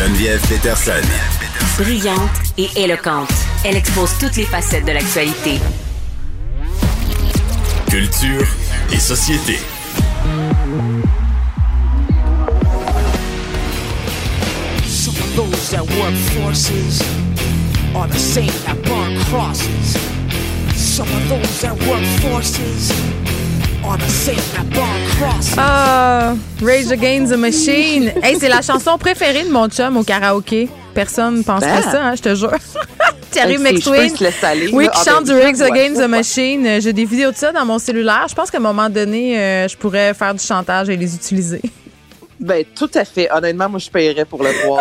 Geneviève Peterson. Brillante et éloquente, elle expose toutes les facettes de l'actualité. Culture et société. Some of those that work forces are the same that burn crosses. Some of those that work forces Ah, Rage Against the Machine. Hey, c'est la chanson préférée de mon chum au karaoké. Personne penserait Ben. ça, hein, je te jure. Thierry laisser aller, Oui, qui Ah, chante ben, du je Rage Against the. Machine. Euh, J'ai des vidéos de ça dans mon cellulaire. Je pense qu'à un moment donné, euh, je pourrais faire du chantage et les utiliser. Ben, tout à fait. Honnêtement, moi, je paierais pour le voir.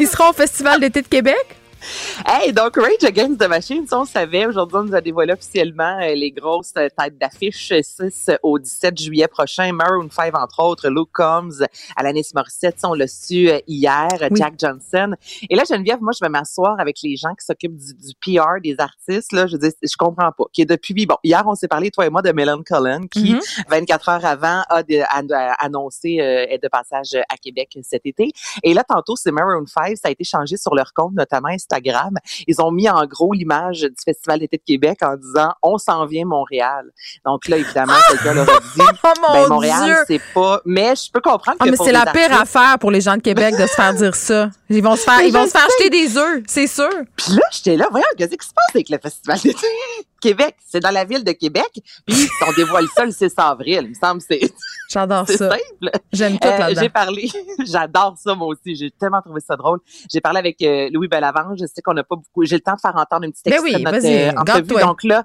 Ils seront au Festival d'été de Québec? hey, donc, Rage Against the Machine, on savait. Aujourd'hui, on nous a dévoilé officiellement euh, les grosses euh, têtes d'affiche 6 au 17 juillet prochain. Maroon 5, entre autres, Luke Combs, Alanis Morissette, on l'a su euh, hier, Oui. Jack Johnson. Et là, Geneviève, moi, je vais m'asseoir avec les gens qui s'occupent du, du PR des artistes. Là, je dis, je comprends pas. Qui est depuis, bon, hier, on s'est parlé, toi et moi, de Melon Cullen, qui, Mhm. 24 heures avant, a, de- a- a annoncé euh, être de passage à Québec cet été. Et là, tantôt, c'est Maroon 5, ça a été changé sur leur compte, notamment Instagram. Ils ont mis en gros l'image du Festival d'été de Québec en disant « On s'en vient Montréal ». Donc là, évidemment, quelqu'un leur a dit Oh mon ben, Montréal, c'est pas... Mais je peux comprendre Ah, que mais c'est la pire affaire pour les gens de Québec de se faire dire ça. Ils vont se faire, ils vont se faire acheter des œufs, c'est sûr. Puis là, j'étais là, voyons, qu'est-ce qui se passe avec le Festival d'été Québec? C'est dans la ville de Québec, puis on dévoile ça le 6 avril. Il me semble c'est J'adore c'est ça. simple. J'aime tout Euh, j'ai parlé, j'adore ça moi aussi, j'ai tellement trouvé ça drôle. J'ai parlé avec euh, Louis Bellavance, je sais qu'on n'a pas beaucoup, j'ai le temps de faire entendre une petite Ben extrait oui, de notre euh, entrevue. Donc là,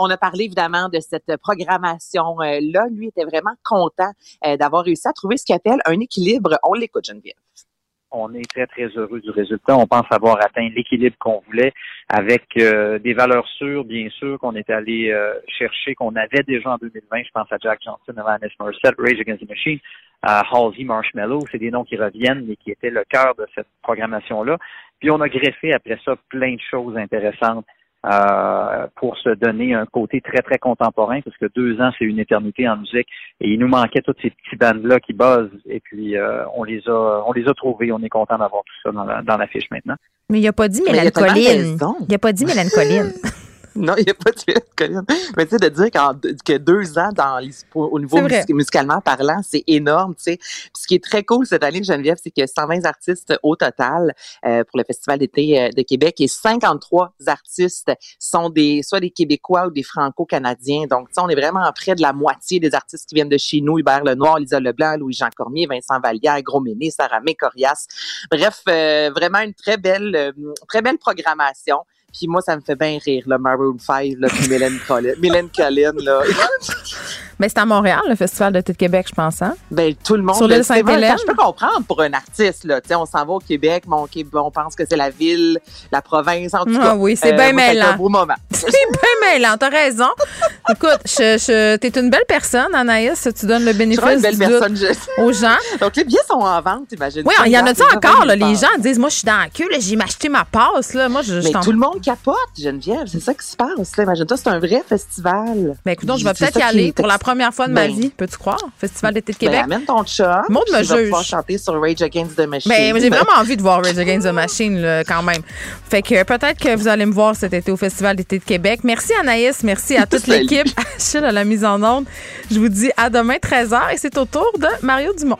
on a parlé évidemment de cette programmation là. Lui était vraiment content d'avoir réussi à trouver ce qu'il appelle un équilibre. On l'écoute, Geneviève. On est très, très heureux du résultat. On pense avoir atteint l'équilibre qu'on voulait avec euh, des valeurs sûres, bien sûr, qu'on est allé euh, chercher, qu'on avait déjà en 2020. Je pense à Jack Johnson, Alanis Morissette, Rage Against the Machine, à Halsey Marshmallow. C'est des noms qui reviennent et qui étaient le cœur de cette programmation-là. Puis on a greffé après ça plein de choses intéressantes euh, pour se donner un côté très, très contemporain, parce que deux ans, c'est une éternité en musique. Et il nous manquait toutes ces petits bandes-là qui buzzent. Et puis, euh, on les a on les a trouvés. On est content d'avoir tout ça dans la, dans l'affiche maintenant. Mais il a pas dit Mélanie Colline. Il a pas dit Mélanie Colline. Non, il n'y a pas de suite, Colin. Mais tu sais, de dire que deux ans dans au niveau musicalement parlant, c'est énorme, tu sais. Ce qui est très cool cette année, Geneviève, c'est qu'il y a 120 artistes au total euh, pour le Festival d'été euh, de Québec et 53 artistes sont des soit des Québécois ou des Franco-Canadiens. Donc, tu sais, on est vraiment près de la moitié des artistes qui viennent de chez nous. Hubert Lenoir, Lisa Leblanc, Louis-Jean Cormier, Vincent Vallière, Gros Méné, Sarah May, Corias. Bref, euh, vraiment une très belle, euh, très belle programmation. Puis moi, ça me fait bien rire, le Maroon 5, là, puis Mylène Collin, Mylène Collin, là. Mais c'est à Montréal, le Festival de Québec, je pense, hein? Ben, tout le monde. Sur le l'île Sainte-Hélène? Je peux comprendre pour un artiste, là. Tu sais, on s'en va au Québec, mais on, on pense que c'est la ville, la province, en tout Ah cas. oui, c'est bien a été mêlant. un beau moment. C'est bien mêlant, t'as raison. Écoute, je, je, t'es une belle personne, Anaïs. Tu donnes le bénéfice vraiment une belle du doute personne. je- aux gens. Donc, les billets sont en vente, imagine. Oui, il y en a-tu ça encore, là? Les gens disent, moi, je suis dans la queue, j'ai acheté ma passe, là. Moi, je, Mais tout le monde capote, Geneviève. C'est ça qui se passe. Imagine-toi, c'est un vrai festival. Ben, écoute, donc, je vais peut-être y aller pour la première fois de ma Ben, vie. Peux-tu croire? Festival d'été de Ben, Québec. amène ton chat. Montre me tu juge. pouvoir chanter sur Rage Against the Machine. Ben, j'ai vraiment envie de voir Rage Against the Machine, quand même. Fait que peut-être que vous allez me voir cet été au Festival d'été de Québec. Merci Anaïs, merci à toute Salut. Achille à la mise en onde. Je vous dis à demain 13h et c'est au tour de Mario Dumont.